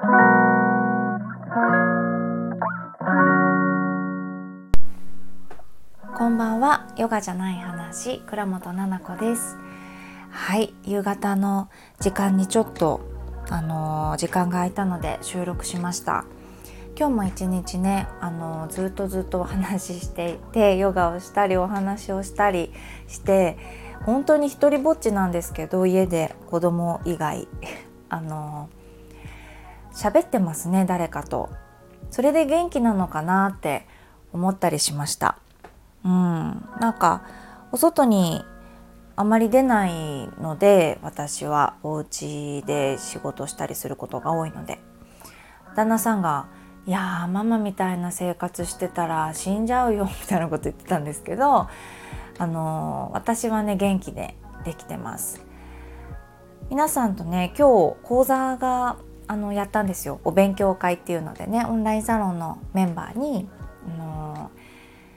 こんばんは。ヨガじゃない話。倉本々子です。はい。夕方の時間にちょっとあのー、時間が空いたので収録しました。今日も一日ね、あのー、ずっとずっとお話ししていてヨガをしたりお話をしたりして本当に一人ぼっちなんですけど家で子供以外。あのー、喋ってますね誰かと。それで元気なのかなって思ったりしました。うん、なんかお外にあまり出ないので私はお家で仕事したりすることが多いので。旦那さんが「いやママみたいな生活してたら死んじゃうよ」みたいなこと言ってたんですけどあの私はね元気でできてます。皆さんとね今日講座があのやったんですよ。お勉強会っていうのでねオンラインサロンのメンバーにあの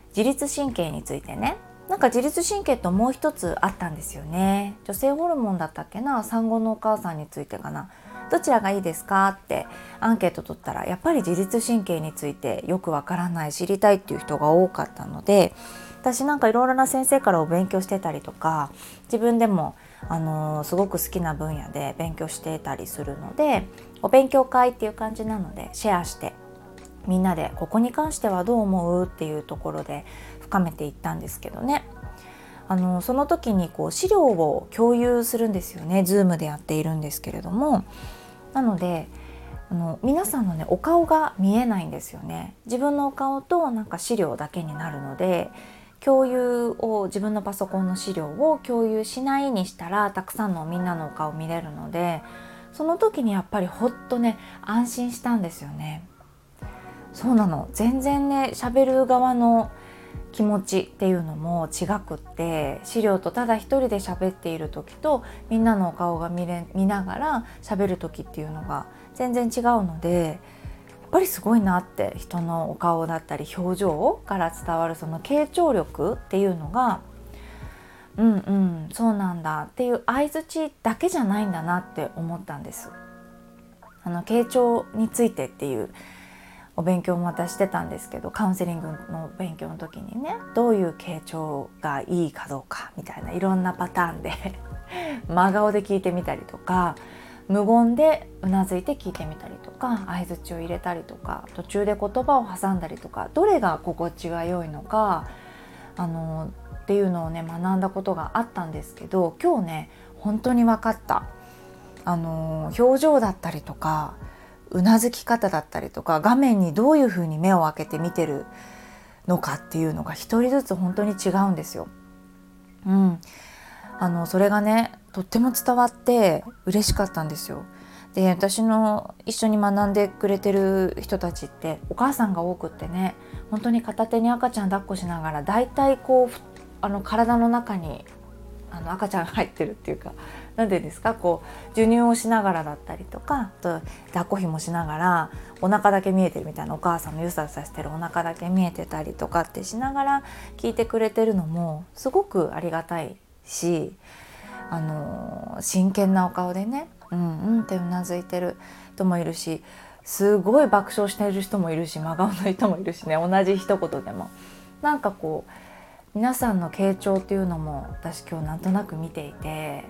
自律神経についてね。なんか自律神経ともう一つあったんですよね。女性ホルモンだったっけな？産後のお母さんについてかな。どちらがいいですかってアンケート取ったらやっぱり自律神経についてよくわからない知りたいっていう人が多かったので私なんかいろいろな先生からお勉強してたりとか自分でもあの、すごく好きな分野で勉強してたりするのでお勉強会っていう感じなのでシェアしてみんなでここに関してはどう思うっていうところで深めていったんですけどね。あのその時にこう資料を共有するんですよね。Zoom でやっているんですけれども。なのであの皆さんのねお顔が見えないんですよね。自分のお顔となんか資料だけになるので共有を自分のパソコンの資料を共有しないにしたらたくさんのみんなのお顔見れるのでその時にやっぱりほっとね安心したんですよね。そうなの全然ね喋る側の気持ちっていうのも違くって資料とただ一人で喋っている時とみんなのお顔が見れ見ながら喋る時っていうのが全然違うのでぱりすごいなって人のお顔だったり表情から伝わるその傾聴力っていうのがうんうんそうなんだっていう相づちだけじゃないんだなって思ったんです。あの傾聴についてっていうお勉強もまたしてたんですけどカウンセリングの勉強の時にねどういう傾聴がいいかどうかみたいないろんなパターンで 真顔で聞いてみたりとか無言でうなずいて聞いてみたりとか相づちを入れたりとか途中で言葉を挟んだりとかどれが心地が良いのかあのっていうのをね学んだことがあったんですけど今日ね本当に分かったあの表情だったりとかうなずき方だったりとか画面にどういうふうに目を開けて見てるのかっていうのが一人ずつ本当に違うんですよ。うん、あのそれがねとっても伝わって嬉しかったんですよ。で私の一緒に学んでくれてる人たちってお母さんが多くってね本当に片手に赤ちゃん抱っこしながらだいたいこうあの体の中にあの赤ちゃんが入ってるっていうか何て言うんですかこう授乳をしながらだったりとかと抱っこひもしながらお腹だけ見えてるみたいなお母さんのゆさゆさしてるお腹だけ見えてたりとかってしながら聞いてくれてるのもすごくありがたいしあの真剣なお顔でねうんうんってうなずいてる人もいるしすごい爆笑している人もいるし真顔の人もいるしね同じ一言でも。なんかこう皆さんの傾聴っていうのも私今日なんとなく見ていて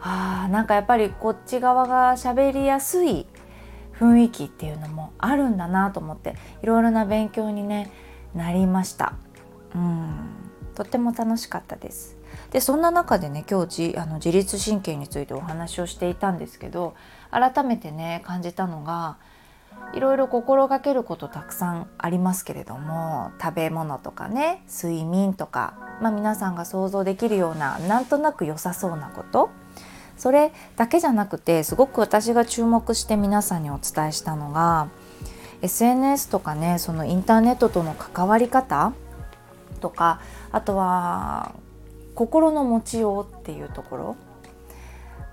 あなんかやっぱりこっち側が喋りやすい雰囲気っていうのもあるんだなと思っていろいろな勉強にねなりました。うん。とっても楽しかったです。でそんな中でね今日あの自律神経についてお話をしていたんですけど改めてね感じたのがいろいろ心がけることたくさんありますけれども食べ物とかね睡眠とか、まあ、皆さんが想像できるようななんとなく良さそうなことそれだけじゃなくてすごく私が注目して皆さんにお伝えしたのが SNS とかねそのインターネットとの関わり方とかあとは心の持ちようっていうところ。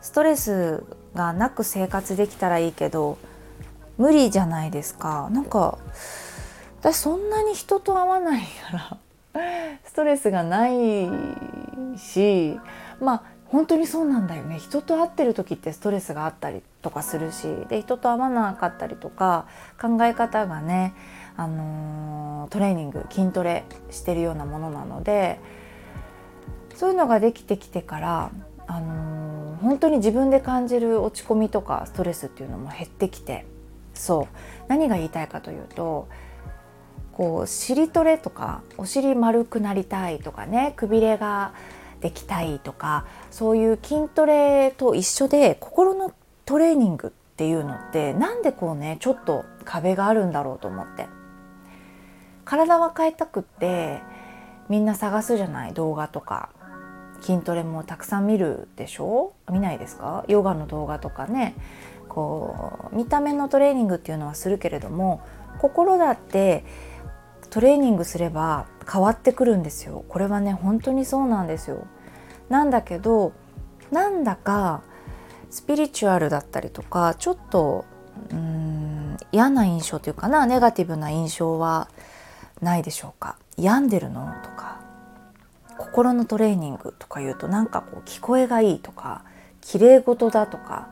ストレスがなく生活できたらいいけど無理じゃないですか。なんか私そんなに人と会わないからストレスがないしまあ本当にそうなんだよね。人と会ってる時ってストレスがあったりとかするしで人と会わなかったりとか考え方がね、あのー、トレーニング筋トレしてるようなものなのでそういうのができてきてから、あのー、本当に自分で感じる落ち込みとかストレスっていうのも減ってきてそう。何が言いたいかというとこう尻トレとかお尻丸くなりたいとかねくびれができたいとかそういう筋トレと一緒で心のトレーニングっていうのってなんでこうねちょっと壁があるんだろうと思って。体は変えたくってみんな探すじゃない動画とか。筋トレもたくさん見るでしょ？見ないですか？ヨガの動画とかね。こう見た目のトレーニングっていうのはするけれども心だってトレーニングすれば変わってくるんですよ。これはね本当にそうなんですよ。なんだけどなんだかスピリチュアルだったりとかちょっとうん嫌な印象というかなネガティブな印象はないでしょうか？病んでるの？とか。心のトレーニングとか言うとなんかこう聞こえがいいとか綺麗事だとか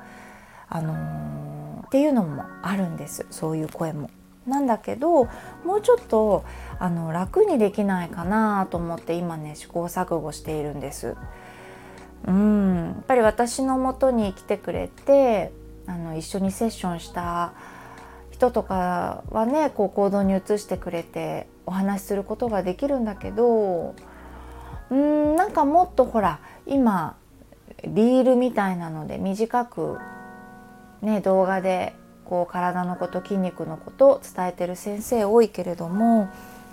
あのー、っていうのもあるんですそういう声も。なんだけどもうちょっとあの楽にできないかなと思って今ね試行錯誤しているんです。うんやっぱり私のもとに来てくれてあの一緒にセッションした人とかはねこう行動に移してくれてお話しすることができるんだけどうんなんかもっとほら今リールみたいなので短くね動画でこう体のこと筋肉のことを伝えてる先生多いけれども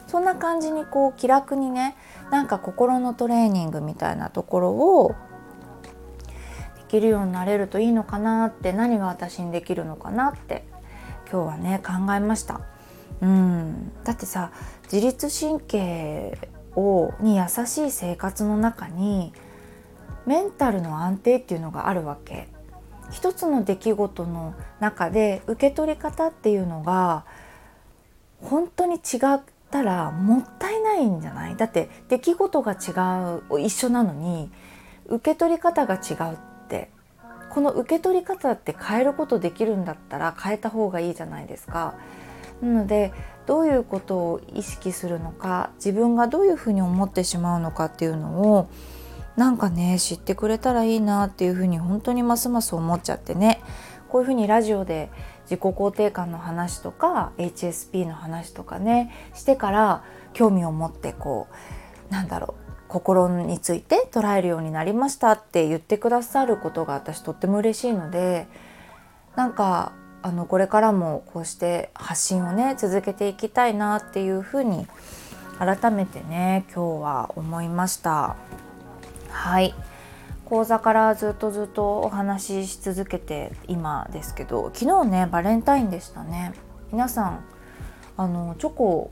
そんな感じにこう気楽にねなんか心のトレーニングみたいなところをできるようになれるといいのかなって何が私にできるのかなって今日はね考えました。うんだってさ自律神経をに優しい生活の中にメンタルの安定っていうのがあるわけ。一つの出来事の中で受け取り方っていうのが本当に違ったらもったいないんじゃない？だって出来事が違う一緒なのに受け取り方が違うって。この受け取り方って変えることできるんだったら変えた方がいいじゃないですか。なのでどういうことを意識するのか自分がどういうふうに思ってしまうのかっていうのをなんかね知ってくれたらいいなっていうふうに本当にますます思っちゃってね。こういうふうにラジオで自己肯定感の話とか HSP の話とかねしてから興味を持ってこうなんだろう心について捉えるようになりましたって言ってくださることが私とっても嬉しいのでなんかあのこれからもこうして発信をね続けていきたいなっていうふうに改めてね今日は思いました。はい。講座からずっとずっとお話しし続けて今ですけど昨日ねバレンタインでしたね。皆さんあのチョコ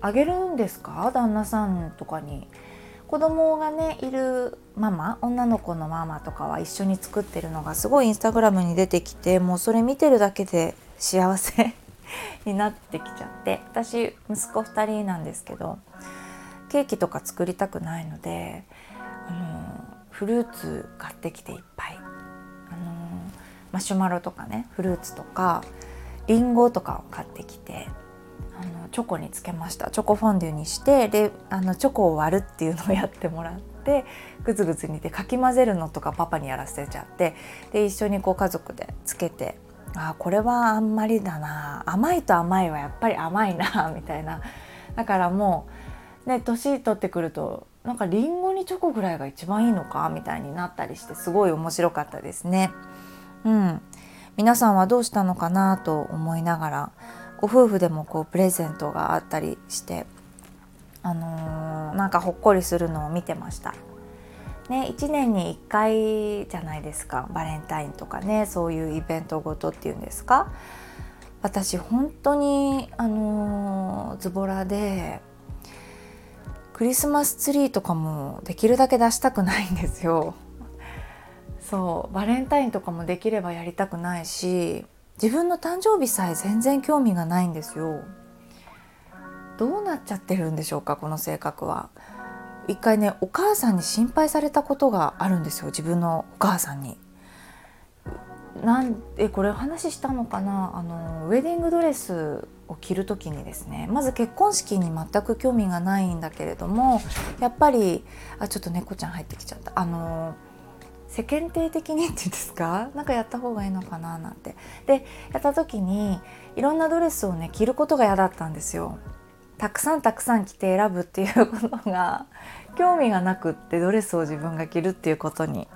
あげるんですか？旦那さんとかに。子供がねいるママ女の子のママとかは一緒に作ってるのがすごいインスタグラムに出てきてもうそれ見てるだけで幸せ になってきちゃって私息子2人なんですけどケーキとか作りたくないのであのフルーツ買ってきていっぱい。あのマシュマロとかねフルーツとかりんごとかを買ってきて。あのチョコにつけました。チョコフォンデュにしてであのチョコを割るっていうのをやってもらってグツグツ煮てかき混ぜるのとかパパにやらせちゃってで一緒にこう家族でつけてあこれはあんまりだな。甘いと甘いはやっぱり甘いな みたいな。だからもうね年取ってくるとなんかりんごにチョコぐらいが一番いいのかみたいになったりしてすごい面白かったですね。うん、皆さんはどうしたのかなと思いながらご夫婦でもこうプレゼントがあったりしてあのー、なんかほっこりするのを見てました。ね、1年に1回じゃないですかバレンタインとかねそういうイベントごとっていうんですか私本当にあのー、ズボラでクリスマスツリーとかもできるだけ出したくないんですよ。そうバレンタインとかもできればやりたくないし自分の誕生日さえ全然興味がないんですよ。どうなっちゃってるんでしょうかこの性格は。一回ねお母さんに心配されたことがあるんですよ自分のお母さんに。なんえこれ話したのかな？あのウェディングドレスを着る時にですねまず結婚式に全く興味がないんだけれどもやっぱりあちょっと猫ちゃん入ってきちゃったあの世間体的にっていうんですか？なんかやった方がいいのかななんて。でやった時にいろんなドレスをね着ることが嫌だったんですよ。たくさんたくさん着て選ぶっていうことが 興味がなくってドレスを自分が着るっていうことに。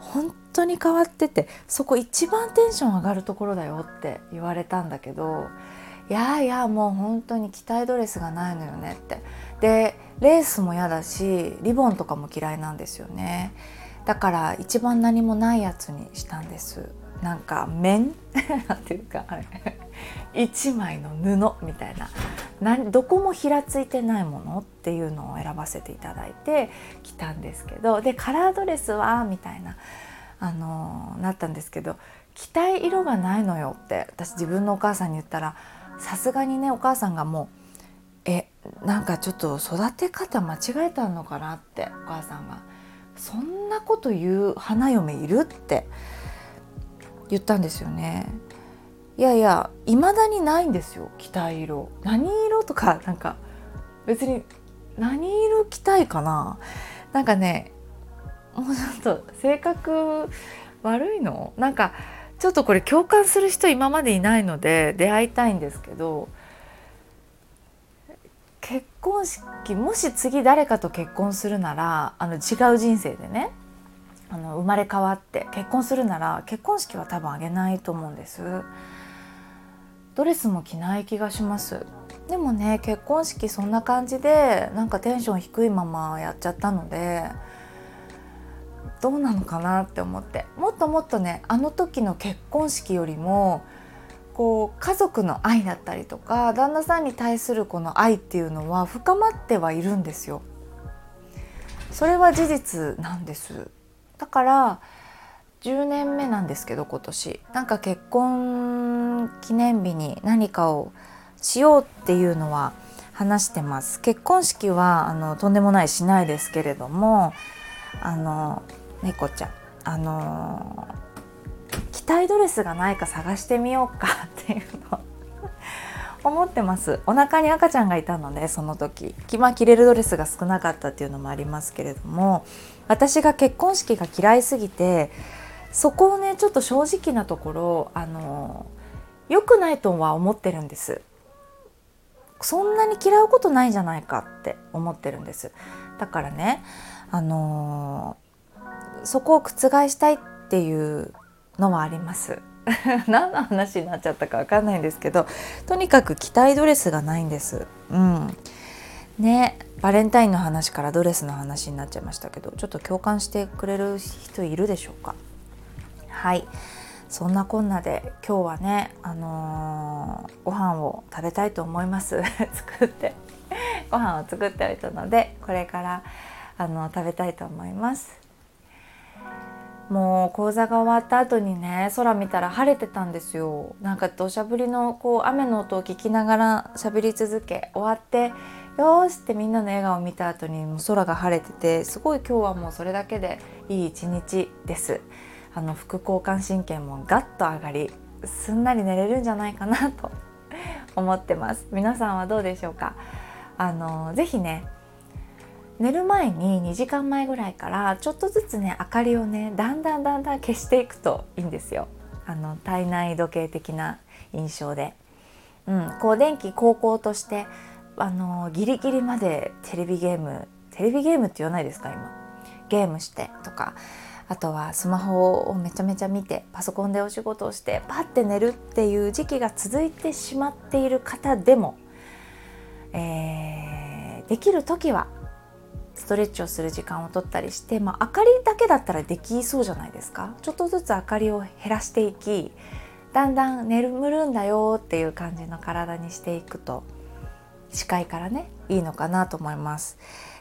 本当に変わっててそこ一番テンション上がるところだよって言われたんだけどいやいやもう本当に着たいドレスがないのよねって。でレースも嫌だしリボンとかも嫌いなんですよね。だから一番何もないやつにしたんです。なんか面 なんていうかあれ。一枚の布みたいな。何どこもひらついてないものっていうのを選ばせていただいて着たんですけど。でカラードレスはみたいなあのなったんですけど着たい色がないのよって。私自分のお母さんに言ったらさすがにねお母さんがもうえなんかちょっと育て方間違えたのかなってお母さんが。そんなこと言う花嫁いるって言ったんですよね。いやいや未だにないんですよ着たい色。何色とかなんか別に何色着たいかな。なんかねもうちょっと性格悪いの？なんかちょっとこれ共感する人今までいないので出会いたいんですけど結婚式もし次誰かと結婚するならあの違う人生でねあの生まれ変わって結婚するなら結婚式は多分あげないと思うんです。ドレスも着ない気がしますでもね結婚式そんな感じでなんかテンション低いままやっちゃったのでどうなのかなって思ってもっともっとねあの時の結婚式よりもこう家族の愛だったりとか旦那さんに対するこの愛っていうのは深まってはいるんですよ。それは事実なんです。だから10年目なんですけど今年。なんか結婚記念日に何かをしようっていうのは話してます。結婚式はあのとんでもないしないですけれどもあの猫ちゃんあのたいドレスがないか探してみようかっていうの思ってます。お腹に赤ちゃんがいたのでその時まあ着れるドレスが少なかったっていうのもありますけれども私が結婚式が嫌いすぎてそこをねちょっと正直なところあの良くないとは思ってるんです。そんなに嫌うことないんじゃないかって思ってるんです。だからねあのそこを覆したいっていうのはあります。何の話になっちゃったか分かんないんですけどとにかく着たいドレスがないんです。うん。ねバレンタインの話からドレスの話になっちゃいましたけどちょっと共感してくれる人いるでしょうか？はい。そんなこんなで今日はねあのー、ご飯を食べたいと思います。作って。ご飯を作っておいたのでこれからあの食べたいと思います。もう講座が終わった後にね空見たら晴れてたんですよ。なんか土砂降りのこう雨の音を聞きながら喋り続け終わってよしってみんなの笑顔を見た後にもう空が晴れててすごい今日はもうそれだけでいい一日です。あの副交感神経もガッと上がりすんなり寝れるんじゃないかなと思ってます。皆さんはどうでしょうか？あのぜひね寝る前に2時間前ぐらいからちょっとずつね明かりをねだんだんだんだん消していくといいんですよ。あの体内時計的な印象で、うん、こう電気高校としてあのギリギリまでテレビゲームテレビゲームって言わないですか今。ゲームしてとか。あとはスマホをめちゃめちゃ見てパソコンでお仕事をしてパッて寝るっていう時期が続いてしまっている方でも、えー、できる時はストレッチをする時間を取ったりして、まあ、明かりだけだったらできそうじゃないですか？ちょっとずつ明かりを減らしていきだんだん眠るんだよっていう感じの体にしていくと視界からねいいのかなと思います。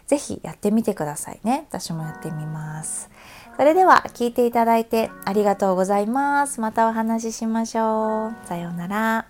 ぜひやってみてくださいね。私もやってみます。それでは聞いていただいてありがとうございます。またお話ししましょう。さようなら。